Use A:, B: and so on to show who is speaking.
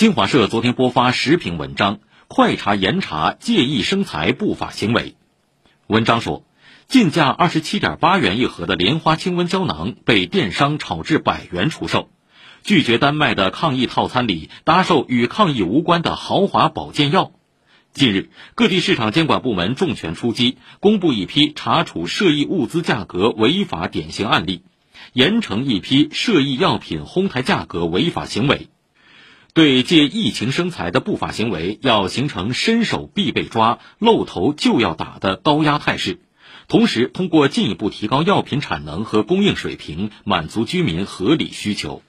A: 新华社昨天播发时评文章《快查严查借益生财不法行为》。文章说，进价二十七点八元一盒的莲花清瘟胶囊被电商炒至百元出售，拒绝单卖的抗疫套餐里搭售与抗疫无关的豪华保健药。近日，各地市场监管部门重拳出击，公布一批查处涉疫物资价格违法典型案例，严惩一批涉疫药品哄抬价格违法行为。对借疫情生财的不法行为，要形成伸手必被抓、露头就要打的高压态势，同时通过进一步提高药品产能和供应水平，满足居民合理需求。